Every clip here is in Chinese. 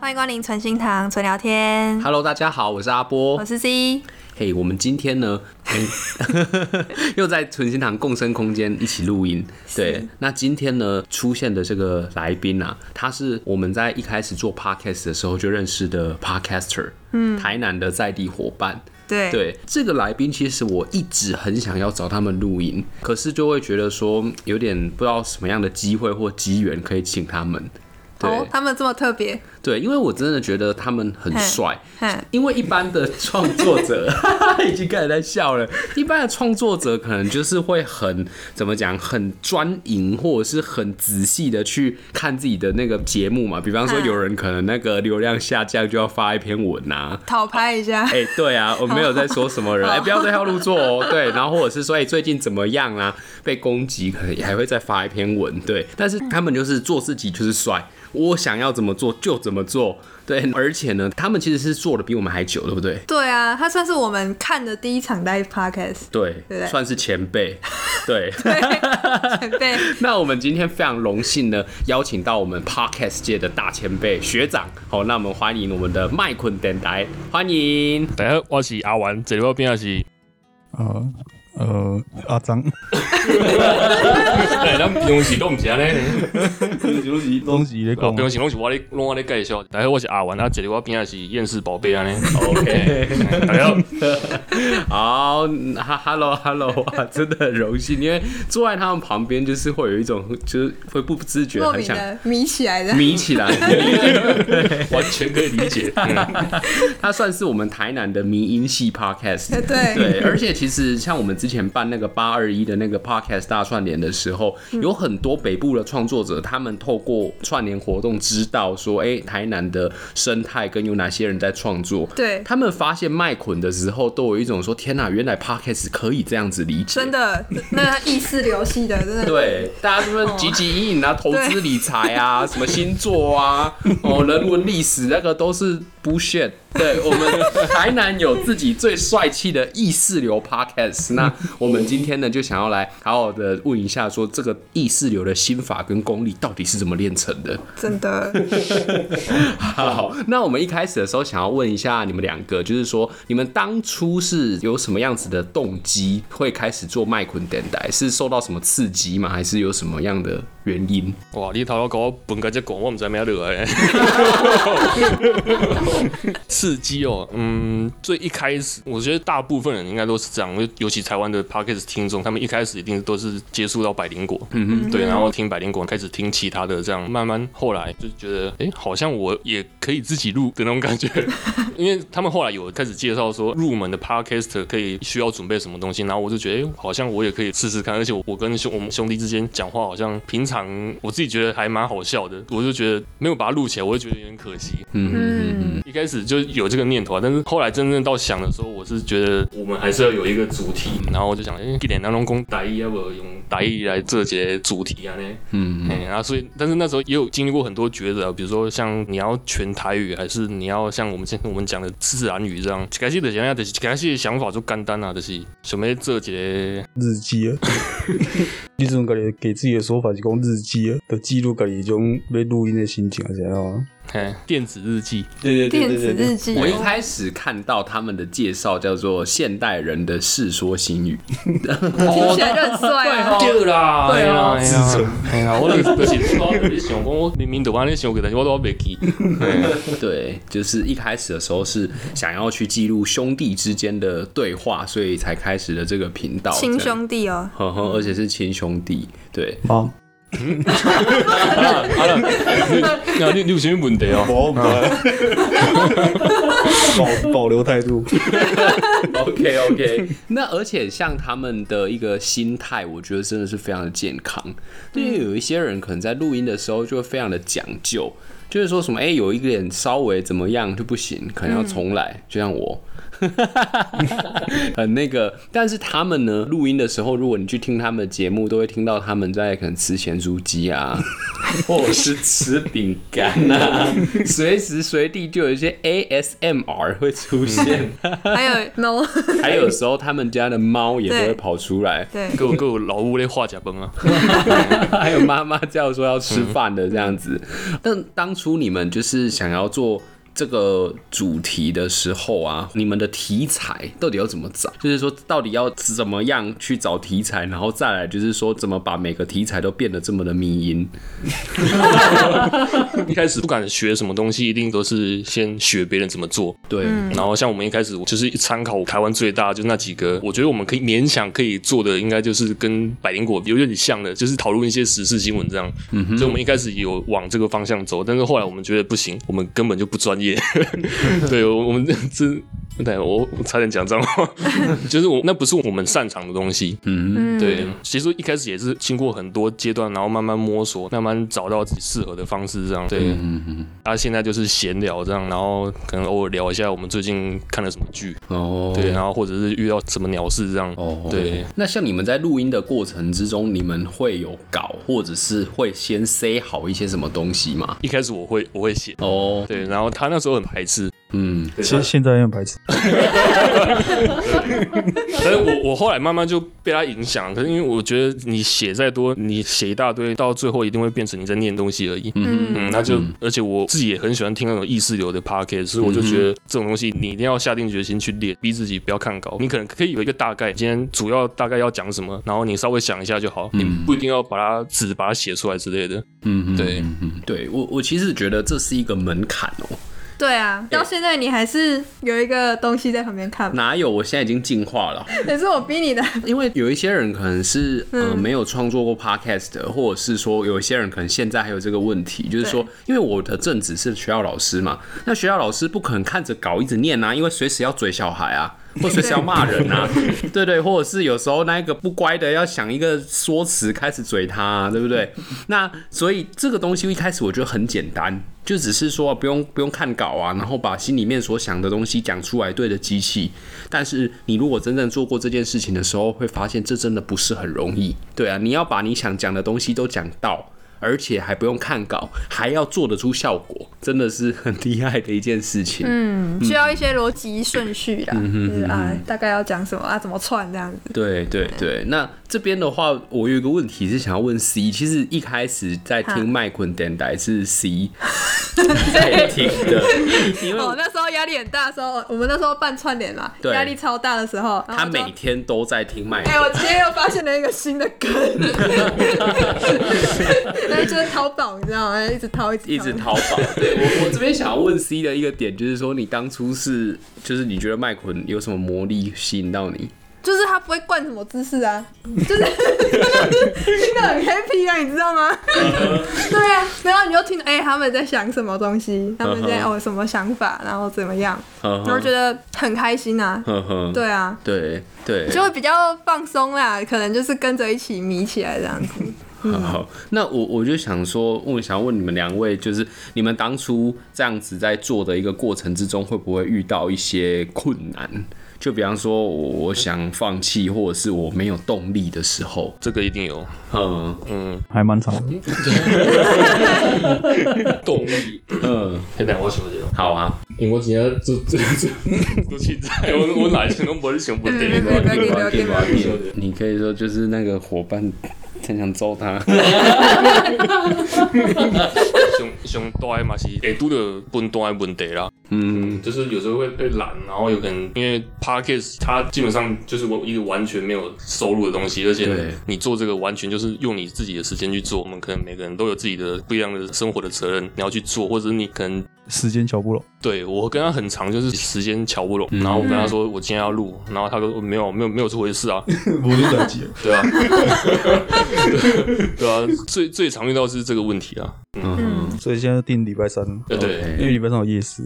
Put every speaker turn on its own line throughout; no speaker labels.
欢迎光临存心堂纯聊天。
Hello，大家好，我是阿波，
我是 C。
嘿，hey, 我们今天呢，又在存心堂共生空间一起录音。对，那今天呢出现的这个来宾啊，他是我们在一开始做 podcast 的时候就认识的 podcaster，嗯，台南的在地伙伴。
对
对，这个来宾其实我一直很想要找他们录音，可是就会觉得说有点不知道什么样的机会或机缘可以请他们。对
哦，他们这么特别。
对，因为我真的觉得他们很帅。因为一般的创作者 已经开始在笑了。一般的创作者可能就是会很怎么讲，很专营或者是很仔细的去看自己的那个节目嘛。比方说，有人可能那个流量下降就要发一篇文呐，
讨拍一下。
哎，对啊，我没有在说什么人，哎，不要对号入座哦。对，然后或者是说，哎，最近怎么样啊？被攻击，可能也还会再发一篇文。对，但是他们就是做自己就是帅。我想要怎么做就怎么做，对，而且呢，他们其实是做的比我们还久，对不对？
对啊，他算是我们看的第一场 live podcast，
对，对对算是前辈，对，
对前辈。
那我们今天非常荣幸呢，邀请到我们 podcast 界的大前辈学长，好，那我们欢迎我们的麦昆电台，欢迎。
大家好，我是阿元，这里我边是，
呃。呃，阿张，
哎，咱平时都唔是安尼，
平时拢是咧讲，
平时拢是我咧拢我咧介绍。大家，我是阿元，啊，这里我边是厌世宝贝安尼。OK，大家
好，哈，Hello，Hello，哇，真的很荣幸，因为坐在他们旁边，就是会有一种，就是会不自觉很想
迷起来的，
迷起来，
完全可以理解。
他算是我们台南的迷音系 Podcast，
对。
对，而且其实像我们之前办那个八二一的那个 Podcast 大串联的时候，有很多北部的创作者，他们透过串联活动知道说，哎，台南的生态跟有哪些人在创作。
对，
他们发现麦捆的时候，都有一种说，天哪，原来 Podcast 可以这样子理解。
真的，那意识流系的，真的。
对，大家什么汲汲营营啊，投资理财啊，什么星座啊，哦，人文历史那个都是 bullshit。对，我们台南有自己最帅气的意识流 Podcast，那我们今天呢就想要来好好的问一下，说这个意识流的心法跟功力到底是怎么练成的？
真的。
好，那我们一开始的时候想要问一下你们两个，就是说你们当初是有什么样子的动机会开始做麦昆电台？是受到什么刺激吗？还是有什么样的原因？
哇，你头要跟我本个这讲，我唔知咩料 哎。刺激哦，嗯，最一开始，我觉得大部分人应该都是这样，尤其台湾的 Podcast 听众，他们一开始一定都是接触到百灵果，嗯哼，对，然后听百灵果，开始听其他的，这样慢慢后来就觉得，哎、欸，好像我也可以自己录的那种感觉，因为他们后来有开始介绍说入门的 Podcast 可以需要准备什么东西，然后我就觉得，哎、欸，好像我也可以试试看，而且我跟兄我们兄弟之间讲话，好像平常我自己觉得还蛮好笑的，我就觉得没有把它录起来，我就觉得有点可惜，嗯嗯，一开始就。有这个念头啊，但是后来真正到想的时候，我是觉得我们还是要有一个主题，然后我就想，哎、欸，一点当中讲台语要不要用台语来做些主题啊？呢，嗯，哎，然后所以，但是那时候也有经历过很多抉择，比如说像你要全台语，还是你要像我们现我们讲的自然语这样。开始的想法就是，开始的想法就简单啊，就是想要做一个
日记啊。你这种感觉给自己的说法是讲日记啊，的记录感觉一种被录音的心情啊，这样啊。
哎，电子日记，
对对对
对对，电子日记。
我一开始看到他们的介绍叫做《现代人的世说新语》，
听起来就很帅啊！
对啦，
对啊，
自称。哎呀，我那个就是你想讲，我明明都把你想给，但是我都没记。
对，就是一开始的时候是想要去记录兄弟之间的对话，所以才开始了这个频道。
亲兄弟哦，
呵呵，而且是亲兄弟，对。
嗯，
好了好了，那你你有什么问题哦？
我保保留态度。
OK OK，那而且像他们的一个心态，我觉得真的是非常的健康。因为有一些人可能在录音的时候就会非常的讲究，就是说什么哎、欸，有一个点稍微怎么样就不行，可能要重来，就像我。很那个。但是他们呢，录音的时候，如果你去听他们的节目，都会听到他们在可能吃咸酥鸡啊，或者是吃饼干啊，随时随地就有一些 ASMR 会出现。
还有 no，
还有时候他们家的猫也都会跑出来，
对，
给我给我老屋的话甲崩啊，
还有妈妈叫说要吃饭的这样子。但当初你们就是想要做。这个主题的时候啊，你们的题材到底要怎么找？就是说，到底要怎么样去找题材，然后再来就是说，怎么把每个题材都变得这么的迷因？
一开始不敢学什么东西，一定都是先学别人怎么做。
对，
然后像我们一开始就是参考台湾最大就那几个，我觉得我们可以勉强可以做的，应该就是跟百灵果有点像的，就是讨论一些时事新闻这样。嗯哼，所以我们一开始有往这个方向走，但是后来我们觉得不行，我们根本就不专业。对，我我们这对我我差点讲脏话，就是我那不是我们擅长的东西。嗯，对，其实一开始也是经过很多阶段，然后慢慢摸索，慢慢找到自己适合的方式，这样。对，嗯嗯。啊，现在就是闲聊这样，然后可能偶尔聊一下我们最近看了什么剧哦，对，然后或者是遇到什么鸟事这样。哦，对。
那像你们在录音的过程之中，你们会有稿，或者是会先塞好一些什么东西吗？
一开始我会我会写哦，对，然后他那时候很排斥。嗯，
其实现在也很排斥，
但是我我后来慢慢就被他影响。可是因为我觉得你写再多，你写一大堆，到最后一定会变成你在念东西而已。嗯嗯，那就、嗯、而且我自己也很喜欢听那种意识流的 podcast，所以我就觉得这种东西你一定要下定决心去练，逼自己不要看稿。你可能可以有一个大概，今天主要大概要讲什么，然后你稍微想一下就好，你不一定要把它纸把它写出来之类的。嗯，对，
嗯，对我我其实觉得这是一个门槛哦。
对啊，到现在你还是有一个东西在旁边看。
哪有？我现在已经进化了。
也是我逼你的。
因为有一些人可能是呃没有创作过 podcast 的，或者是说有一些人可能现在还有这个问题，就是说，因为我的正职是学校老师嘛，那学校老师不可能看着稿一直念啊，因为随时要追小孩啊。或者是要骂人啊，对对，或者是有时候那个不乖的要想一个说辞开始嘴他啊，对不对？那所以这个东西一开始我觉得很简单，就只是说不用不用看稿啊，然后把心里面所想的东西讲出来对着机器。但是你如果真正做过这件事情的时候，会发现这真的不是很容易。对啊，你要把你想讲的东西都讲到。而且还不用看稿，还要做得出效果，真的是很厉害的一件事情。
嗯，需要一些逻辑顺序啦，嗯、就是啊，大概要讲什么啊，怎么串这样子。
对对对，那这边的话，我有一个问题是想要问 C，其实一开始在听麦昆电台是 C 在听的，因为
哦那时候压力很大的时候，我们那时候办串联嘛，压力超大的时候，
他每天都在听麦。
哎、欸，我今天又发现了一个新的梗。那就是淘宝，你知道吗？一直淘，一直淘，
一直淘宝。对，我，我这边想要问 C 的一个点，就是说，你当初是，就是你觉得麦昆有什么魔力吸引到你？
就是他不会灌什么姿势啊，就是 听得很 happy 啊，你知道吗？对啊，然后你就听，哎、欸，他们在想什么东西？他们在哦什么想法？然后怎么样？然后觉得很开心啊。对啊，
对对，
就会比较放松啦，可能就是跟着一起迷起来这样子。
好，好，那我我就想说，我想要问你们两位，就是你们当初这样子在做的一个过程之中，会不会遇到一些困难？就比方说，我想放弃，或者是我没有动力的时候，
这个一定有。嗯嗯，
还蛮长的。
动力，嗯，现在我想一下。
好啊，
因为我今天做做做做现在，我我哪天都不是想不对。
你可以说就是那个伙伴。很想揍他。
上上大嘛是会拄到分段的问题啦。嗯，就是有时候会会懒，然后有可能因为 Podcast 它基本上就是我一个完全没有收入的东西，而且你做这个完全就是用你自己的时间去做。我们可能每个人都有自己的不一样的生活的责任，你要去做，或者你可能
时间瞧不拢。
对，我跟他很长，就是时间瞧不拢。然后我跟他说我今天要录，然后他说没有没有没有这回事啊，
我是等级。
对啊。对啊，最最常遇到的是这个问题啊。嗯，
所以现在定礼拜三。
对对，
因为礼拜三有夜市。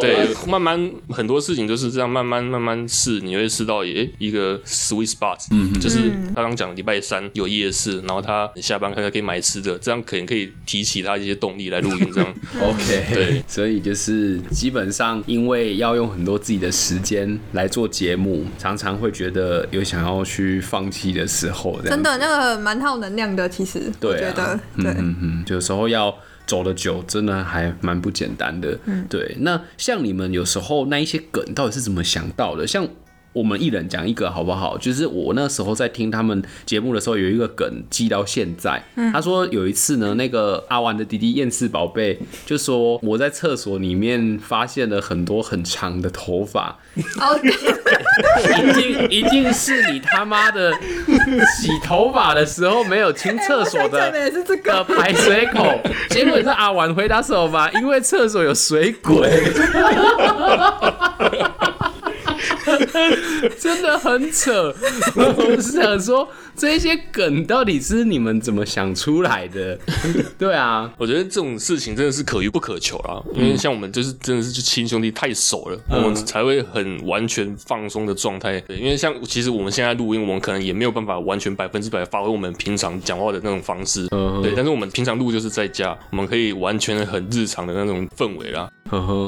对，慢慢很多事情就是这样，慢慢慢慢试，你会试到诶一个 sweet spot，嗯，就是他刚讲礼拜三有夜市，然后他下班可能可以买吃的，这样可能可以提起他一些动力来录音，这样。
OK，
对，
所以就是基本上因为要用很多自己的时间来做节目，常常会觉得有想要去放弃的时候，
真的那个蛮耗能量的，其实
对、啊，
我觉得对，
嗯嗯，有时候要。走的久，真的还蛮不简单的。嗯，对。那像你们有时候那一些梗，到底是怎么想到的？像我们一人讲一个好不好？就是我那时候在听他们节目的时候，有一个梗记到现在。嗯，他说有一次呢，那个阿玩的弟弟厌世宝贝就说我在厕所里面发现了很多很长的头发。哦，一定一定是你他妈的洗头发的时候没有清厕所的的排水口。结果是阿婉回答什么吧？因为厕所有水鬼。真的很扯，我是想说，这些梗到底是你们怎么想出来的？对啊，
我觉得这种事情真的是可遇不可求啦。因为像我们就是真的是就亲兄弟太熟了，我们才会很完全放松的状态。对，因为像其实我们现在录音，我们可能也没有办法完全百分之百发挥我们平常讲话的那种方式。对，但是我们平常录就是在家，我们可以完全很日常的那种氛围啦。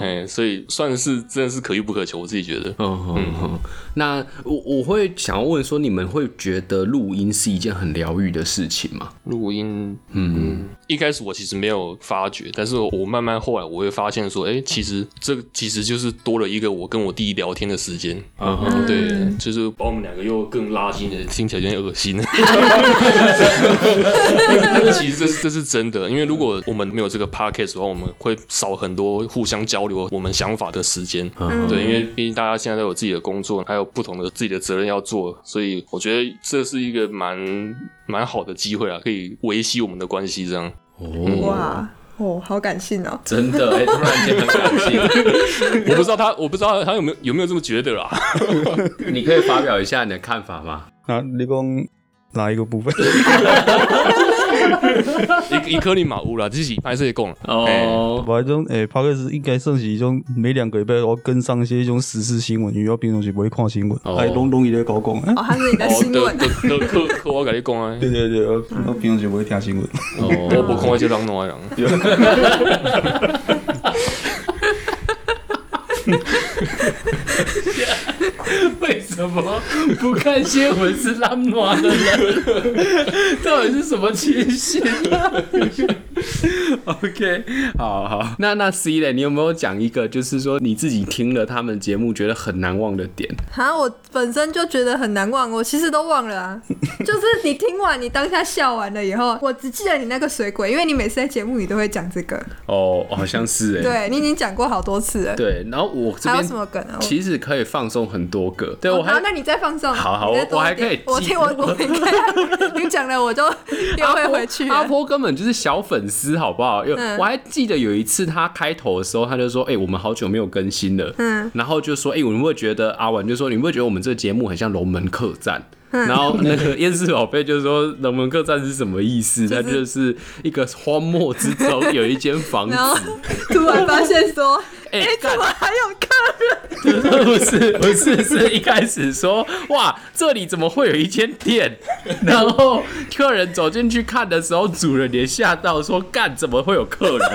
哎，所以算是真的是可遇不可求，我自己觉得。
嗯，那我我会想要问说，你们会觉得录音是一件很疗愈的事情吗？
录音，嗯，一开始我其实没有发觉，但是我慢慢后来我会发现说，哎，其实这其实就是多了一个我跟我弟聊天的时间。嗯，对，就是把我们两个又更拉近了，听起来有点恶心。但是其实这是这是真的，因为如果我们没有这个 podcast 的话，我们会少很多互相交流我们想法的时间。对，因为毕竟大家现在都有自己的工作，还有不同的自己的责任要做，所以我觉得这是一个蛮蛮好的机会啊，可以维系我们的关系。这样
哦，
哇哦，好感性哦，
真的哎，突然间很感性。
我不知道他，我不知道他有没有有没有这么觉得啦。
你可以发表一下你的看法吗？
啊，你讲哪一个部分？
一一颗粒马乌啦，自己拍摄也讲
哦。我种诶，拍个是应该算是一种每两个礼拜我跟上一些一种时事新闻，因为我平常是不会看新闻，哎，拢拢伊在搞讲。
哦，还是你的新闻。
都都都都我跟你讲啊。
对 对对，我我平常是不会听新闻。
哦，我不看我就当哪样。
为什么不看新闻是浪暖的人？到底是什么情形啊 OK，好好，那那 C 嘞，你有没有讲一个，就是说你自己听了他们节目觉得很难忘的点？
啊，我本身就觉得很难忘，我其实都忘了啊。就是你听完，你当下笑完了以后，我只记得你那个水鬼，因为你每次在节目里都会讲这个。
哦，好像是哎。
对，你已经讲过好多次了。
对，然后我这边还有什么梗啊？其实可以放送很多个。对，我还，
那你再放送。
好好，我我还可以。
我听我我你讲了，我就 又会回去。
阿坡根本就是小粉丝，好不好？因为我还记得有一次他开头的时候，他就说：“哎，我们好久没有更新了。”嗯，然后就说：“哎，你们会觉得阿文就说，你们会觉得我们这个节目很像龙门客栈？”然后那个燕世宝贝就是说：“龙门客栈是什么意思？它就是一个荒漠之中有一间房子，
突然发现说。”哎、欸，怎么还有客人？
不是，不是，是一开始说哇，这里怎么会有一间店？然后客人走进去看的时候，主人也吓到说，干，怎么会有客人？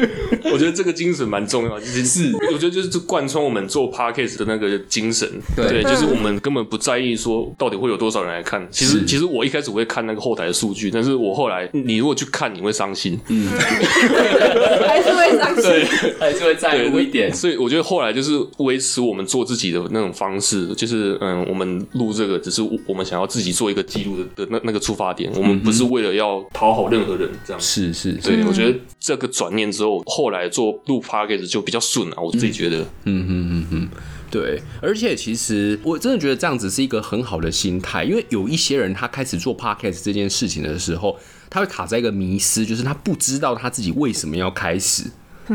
我觉得这个精神蛮重要，就是，是我觉得就是贯穿我们做 podcast 的那个精神。对，对，就是我们根本不在意说到底会有多少人来看。其实，其实我一开始我会看那个后台的数据，但是我后来你如果去看，你会伤心。嗯。
还是会伤心，
对，
还是会在乎一点。
所以我觉得后来就是维持我们做自己的那种方式，就是嗯，我们录这个只是我们想要自己做一个记录的的那那个出发点，我们不是为了要讨好任何人这样。
是是，
对，我觉得这个转念之后，后来做录 p o d c a s 就比较顺啊，我自己觉得。
嗯嗯嗯嗯，对。而且其实我真的觉得这样子是一个很好的心态，因为有一些人他开始做 p o d c a s 这件事情的时候。他会卡在一个迷思，就是他不知道他自己为什么要开始。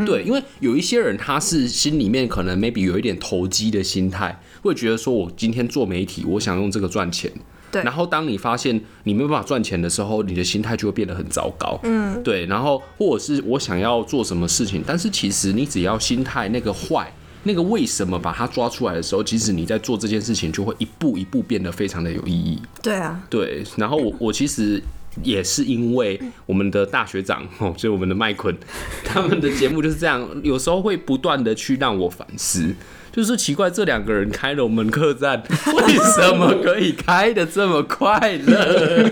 对，因为有一些人他是心里面可能 maybe 有一点投机的心态，会觉得说我今天做媒体，我想用这个赚钱。
对
然后当你发现你没有办法赚钱的时候，你的心态就会变得很糟糕。嗯，对。然后或者是我想要做什么事情，但是其实你只要心态那个坏，那个为什么把它抓出来的时候，即使你在做这件事情就会一步一步变得非常的有意义。
对啊，
对。然后我我其实。也是因为我们的大学长哦，就是我们的麦昆，他们的节目就是这样，有时候会不断的去让我反思，就是奇怪这两个人开龙门客栈，为什么可以开得这么快乐？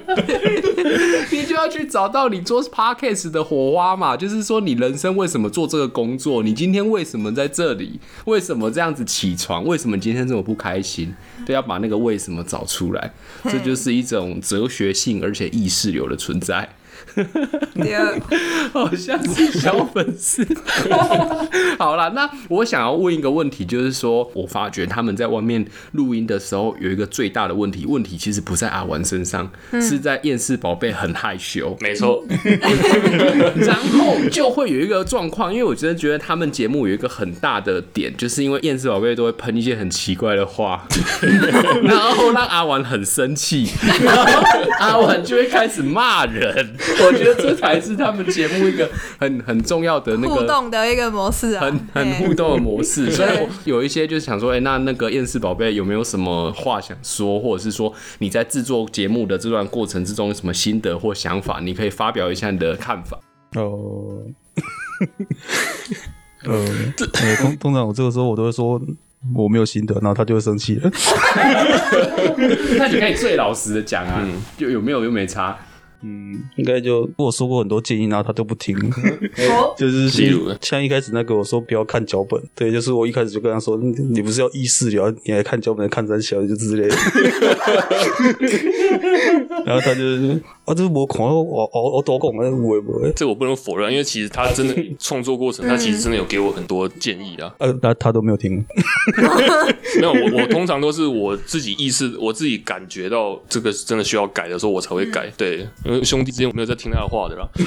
你就要去找到你做 podcast 的火花嘛，就是说你人生为什么做这个工作？你今天为什么在这里？为什么这样子起床？为什么今天这么不开心？都要把那个为什么找出来，这就是一种哲学性而且意识流的存在。好像是小粉丝。好了，那我想要问一个问题，就是说我发觉他们在外面录音的时候有一个最大的问题，问题其实不在阿玩身上，是在厌世宝贝很害羞。
没错，
然后就会有一个状况，因为我真的觉得他们节目有一个很大的点，就是因为厌世宝贝都会喷一些很奇怪的话，然后让阿玩很生气，然后阿玩就会开始骂人。我觉得这才是他们节目一个很很重要的那个
互动的一个模式啊，
很很互动的模式。所以有一些就是想说，哎、欸，那那个厌世宝贝有没有什么话想说，或者是说你在制作节目的这段过程之中有什么心得或想法，你可以发表一下你的看法。
哦，呃，通通常我这个时候我都会说我没有心得，然后他就会生气了。
那你可以最老实的讲啊，就有没有又没差。
嗯，应该就跟我说过很多建议，然后他都不听。就是像一开始那个我说不要看脚本，对，就是我一开始就跟他说，你不是要意识流，你还看脚本，看三小就之类的。然后他就啊，这是我狂我我我多讲啊，不会不会。
这我不能否认，因为其实他真的创作过程，他其实真的有给我很多建议啊。
呃，那他都没有听。
没有，我我通常都是我自己意识，我自己感觉到这个是真的需要改的时候，我才会改。对。因为兄弟之间我没有在听他的话的啦，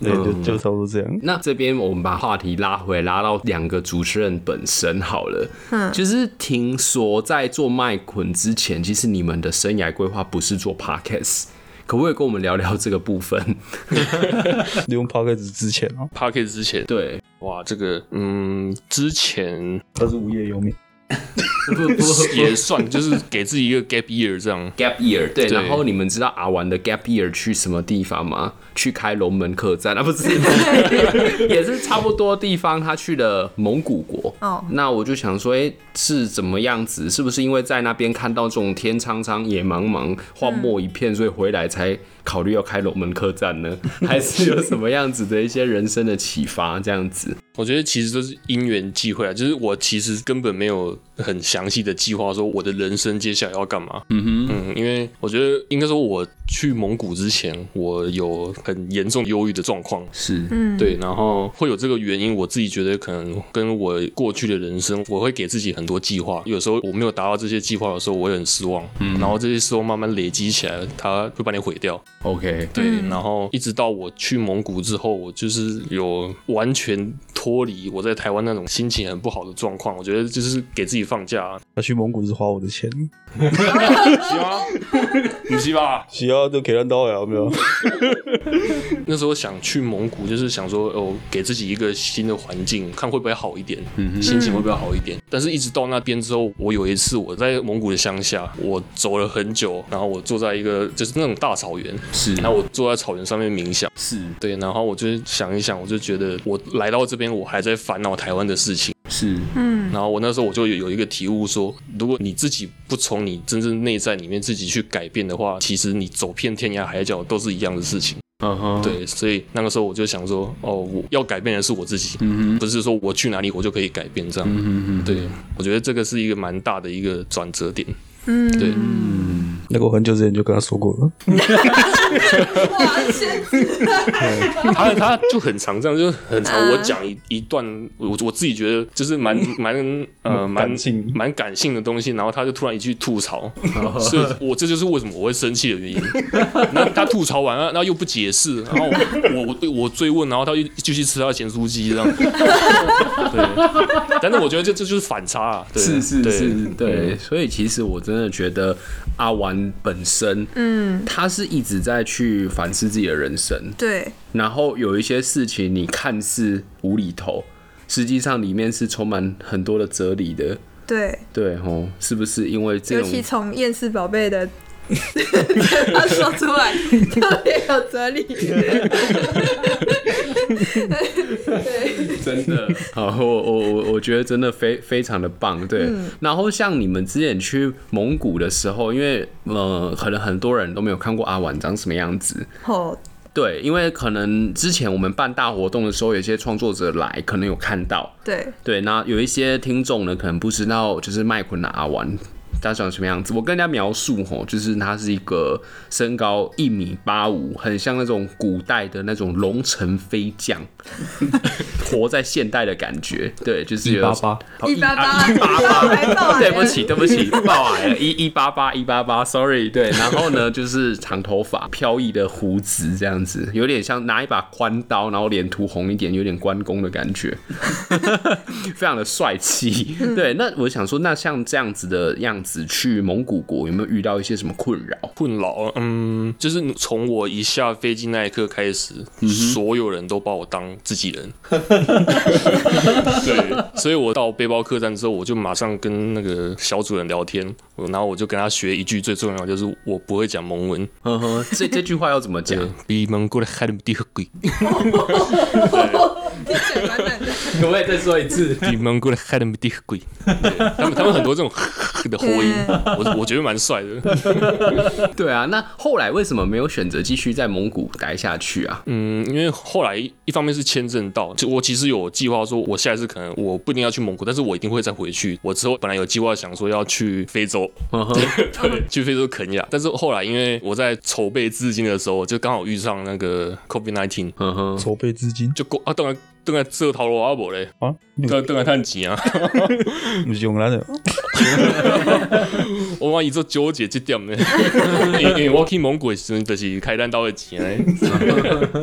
对，就就差不多这样。
那这边我们把话题拉回来，拉到两个主持人本身好了。嗯，就是听说在做麦捆之前，其实你们的生涯规划不是做 podcast，可不可以跟我们聊聊这个部分？
你用 podcast 之前啊
，podcast 之前，
对，
哇，这个嗯，之前
他是无业游民。
不不，不
也算，就是给自己一个 gap year 这样。
gap year，对。对，然后你们知道阿玩的 gap year 去什么地方吗？去开龙门客栈 啊？不是，也是差不多地方。他去了蒙古国。哦。那我就想说，哎、欸，是怎么样子？是不是因为在那边看到这种天苍苍、野茫茫、荒漠一片，所以回来才考虑要开龙门客栈呢？还是有什么样子的一些人生的启发？这样子？
我觉得其实都是因缘际会啊，就是我其实根本没有很详细的计划说我的人生接下来要干嘛。嗯哼，嗯，因为我觉得应该说我去蒙古之前，我有很严重忧郁的状况。
是，
嗯，
对，然后会有这个原因，我自己觉得可能跟我过去的人生，我会给自己很多计划，有时候我没有达到这些计划的时候，我会很失望。嗯，然后这些失望慢慢累积起来，它会把你毁掉。
OK，
对，然后一直到我去蒙古之后，我就是有完全。脱离我在台湾那种心情很不好的状况，我觉得就是给自己放假、啊。
他去蒙古是花我的钱，
是吗？不是吧？
是啊，都给他刀呀，有没有？
那时候想去蒙古，就是想说哦，给自己一个新的环境，看会不会好一点，嗯、心情会不会好一点。但是一直到那边之后，我有一次我在蒙古的乡下，我走了很久，然后我坐在一个就是那种大草原，
是，
然后我坐在草原上面冥想，
是
对，然后我就想一想，我就觉得我来到这边。我还在烦恼台湾的事情，
是，
嗯，
然后我那时候我就有有一个体悟说，如果你自己不从你真正内在里面自己去改变的话，其实你走遍天涯海角都是一样的事情。
嗯哼，
对，所以那个时候我就想说，哦，我要改变的是我自己，不是说我去哪里我就可以改变这样。对，我觉得这个是一个蛮大的一个转折点。
嗯，
对。
嗯
那个我很久之前就跟他说过了。
他他就很常这样，就很常我讲一一段我我自己觉得就是蛮 蛮呃蛮
感性。
蛮感性的东西，然后他就突然一句吐槽，所以我这就是为什么我会生气的原因。那他吐槽完了，然后又不解释，然后我我我追问，然后他又继续吃他的咸酥鸡这样。对，但是我觉得这这就是反差啊，对。
是是是，
对，
对，所以其实我真的觉得阿玩本身，嗯，他是一直在去反思自己的人生，
对，
然后有一些事情你看似无厘头，实际上里面是充满很多的哲理的，
对
对哦，是不是因为这种？
尤其从厌世宝贝的。他说出来特别有哲理，
真的好，我我我我觉得真的非非常的棒，对。嗯、然后像你们之前去蒙古的时候，因为呃，可能很多人都没有看过阿婉长什么样子，哦，对，因为可能之前我们办大活动的时候，有些创作者来，可能有看到，
对
对。那有一些听众呢，可能不知道，就是麦昆的阿玩。他长什么样子？我跟人家描述吼，就是他是一个身高一米八五，很像那种古代的那种龙城飞将，活在现代的感觉。对，就是有
一八八
一八八
一八八，对不起对不起，爆矮了，一一八八一八八，sorry。对，然后呢，就是长头发、飘逸的胡子，这样子，有点像拿一把宽刀，然后脸涂红一点，有点关公的感觉，非常的帅气。对，那我想说，那像这样子的样子。去蒙古国有没有遇到一些什么困扰？
困扰，嗯，就是从我一下飞机那一刻开始，嗯、所有人都把我当自己人。对，所以我到背包客栈之后，我就马上跟那个小主人聊天，然后我就跟他学一句最重要的，就是我不会讲蒙文。
呵呵，这这句话要怎么讲？
比蒙古的还要 低和贵。
可不可以再说一次？
比蒙古的还要低和贵。他们他们很多这种的活音，我我觉得蛮帅的。
对啊，那后来为什么没有选择继续在蒙古待下去啊？
嗯，因为后来一方面是签证到，就我其实有计划说，我下一次可能我不一定要去蒙古，但是我一定会再回去。我之后本来有计划想说要去非洲，对，去非洲肯亚，但是后来因为我在筹备资金的时候，就刚好遇上那个 COVID-19，
筹备资金
就过啊，当然。等下做头路啊，无咧啊，等等下趁钱啊，
不是用咱的。
我万一做纠结这点呢？因为我去蒙古的时候就是开单刀的钱，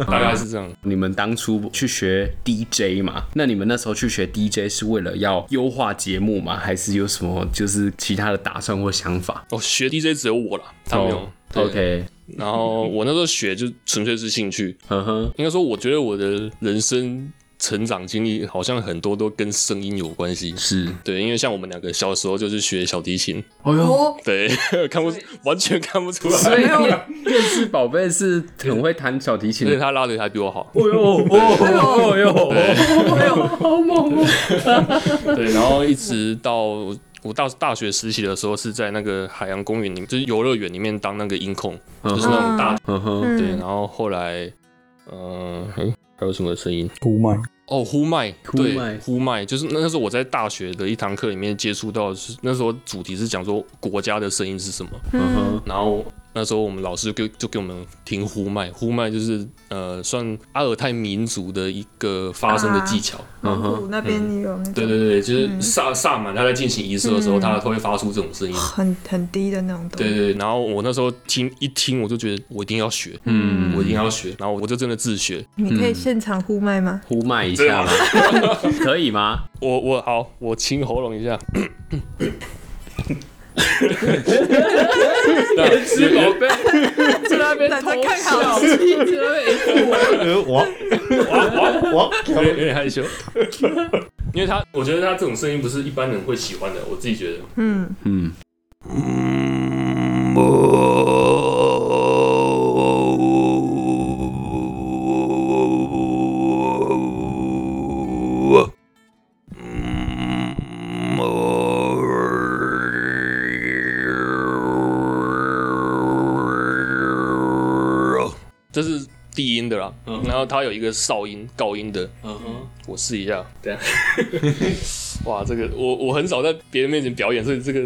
大概是这样。
你们当初去学 DJ 嘛？那你们那时候去学 DJ 是为了要优化节目吗？还是有什么就是其他的打算或想法？
哦，学 DJ 只有我了，他没有。
OK，
然后我那时候学就纯粹是兴趣。呵呵，应该说，我觉得我的人生。成长经历好像很多都跟声音有关系，
是。
对，因为像我们两个小时候就是学小提琴，
哦呦，
对，看不完全看不出来，
所以厌世宝贝是很会弹小提琴，
所以他拉的还比我好，
哦呦，哦呦，哦呦，好猛
哦，对，然后一直到我大大学实习的时候是在那个海洋公园里面，就是游乐园里面当那个音控，就是那种大，对，然后后来，嗯，还有什么声音？
呼麦
哦，呼麦，
对，
呼麦，就是那时候我在大学的一堂课里面接触到的是，那时候主题是讲说国家的声音是什么，嗯哼，然后。那时候我们老师就给就给我们听呼麦，呼麦就是呃算阿尔泰民族的一个发声的技巧。
蒙古那边有。
对对对，就是萨萨满他在进行仪式的时候，他都会发出这种声音，
很很低的那种。
对对，然后我那时候听一听，我就觉得我一定要学，嗯，我一定要学，然后我就真的自学。
你可以现场呼麦吗？
呼麦一下吗？可以吗？
我我好，我清喉咙一下。哈哈哈哈哈！宝贝，在那边偷笑，在那边我我我我有点害羞，因为他我觉得他这种声音不是一般人会喜欢的，我自己觉得，嗯嗯嗯。它有一个哨音、高音的。嗯哼、uh，huh. 我试一下，对啊。哇，这个我我很少在别人面前表演，所以这个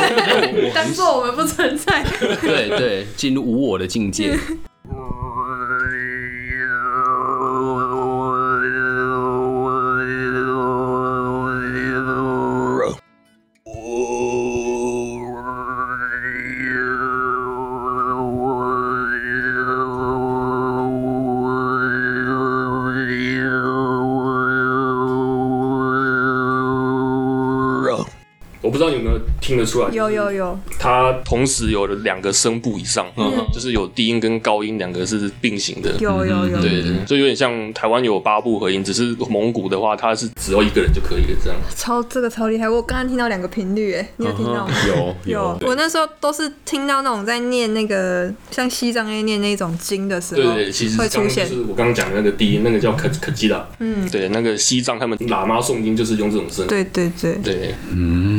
当做我们不存在。
对对，进入无我的境界。
我不知道你有没有听得出来，
有有有，
它同时有了两个声部以上，
嗯
就是有低音跟高音两个是并行的。
有有有，
对对，就有点像台湾有八部合音，只是蒙古的话，它是只要一个人就可以了，这样。
超这个超厉害！我刚刚听到两个频率，哎，你有听到吗？
有
有，我那时候都是听到那种在念那个像西藏在念那种经的时候，
对对，其实
会出现。
就是我刚刚讲的那个低音，那个叫可可基拉。嗯，对，那个西藏他们喇嘛诵经就是用这种声。
对对对
对，
嗯。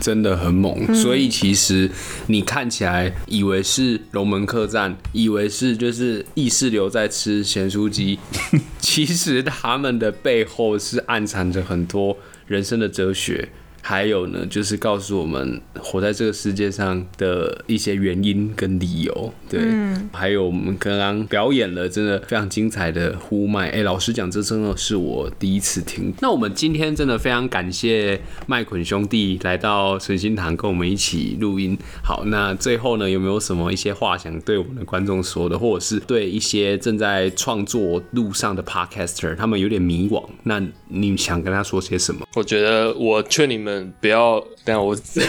真的很猛，所以其实你看起来以为是龙门客栈，以为是就是意识流在吃咸酥鸡，其实他们的背后是暗藏着很多人生的哲学。还有呢，就是告诉我们活在这个世界上的一些原因跟理由。对，嗯、还有我们刚刚表演了真的非常精彩的呼麦。哎、欸，老实讲，这真的是我第一次听。那我们今天真的非常感谢麦捆兄弟来到存心堂跟我们一起录音。好，那最后呢，有没有什么一些话想对我们的观众说的，或者是对一些正在创作路上的 podcaster，他们有点迷惘，那你想跟他说些什么？
我觉得我劝你们。不要，等下我 可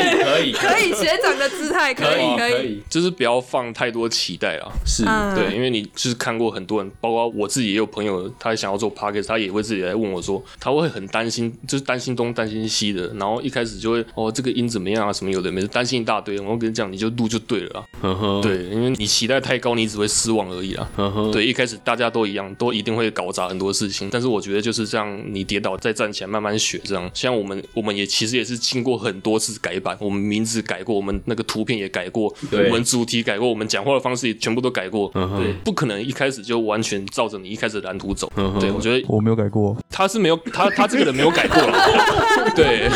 以
可以
可以学长的姿态，可以可以，
就是不要放太多期待啊。
是
对，因为你就是看过很多人，包括我自己也有朋友，他想要做 podcast，他也会自己来问我说，他会很担心，就是担心东担心西的，然后一开始就会哦这个音怎么样啊，什么有的没的，担心一大堆。我跟你讲，你就录就对了啊。对，因为你期待太高，你只会失望而已啊。对，一开始大家都一样，都一定会搞砸很多事情，但是我觉得就是这样，你跌倒再站起来，慢慢学这样。像我们，我们也其实也是经过很多次改版，我们名字改过，我们那个图片也改
过，
我们主题改过，我们讲话的方式也全部都改过。
嗯、哼
对，不可能一开始就完全照着你一开始的蓝图走。
嗯、哼
对，我觉得
我没有改过，
他是没有，他他这个人没有改过了。对，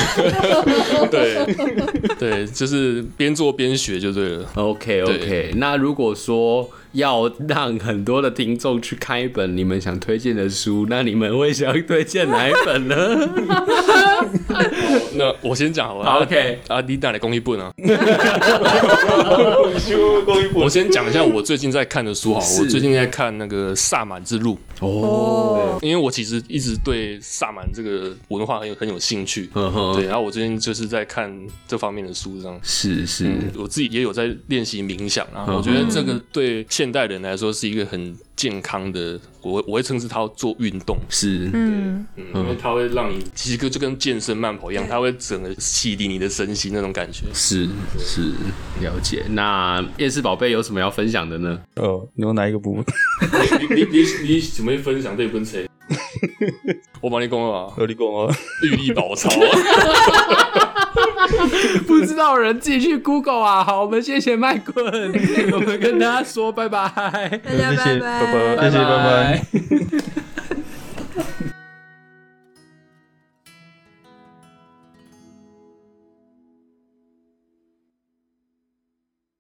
对，对，就是边做边学就对了。
OK OK，那如果说。要让很多的听众去看一本你们想推荐的书，那你们会想推荐哪一本呢？
那我先讲好了。
好 OK，
啊，你带来公益部呢。我先讲一下我最近在看的书好了，
是
我最近在看那个萨满之路。
哦，
因为我其实一直对萨满这个文化很有很有兴趣。
嗯哼，
对，然后我最近就是在看这方面的书，这样。
是是、
嗯，我自己也有在练习冥想啊。我觉得这个对。现代人来说是一个很健康的，我我会称之它做运动，
是，
嗯
嗯，因为它会让你其实就跟健身慢跑一样，它会整个洗涤你的身心那种感觉，
是是了解。那夜市宝贝有什么要分享的呢？
哦，你有哪一个部分？
你你你你准备分享这本书？我帮你讲啊，
我你讲啊，
玉立宝钞。
不知道人自己去 Google 啊！好，我们谢谢麦棍，我们跟大家说拜拜，
谢谢，拜拜，
谢谢，拜拜。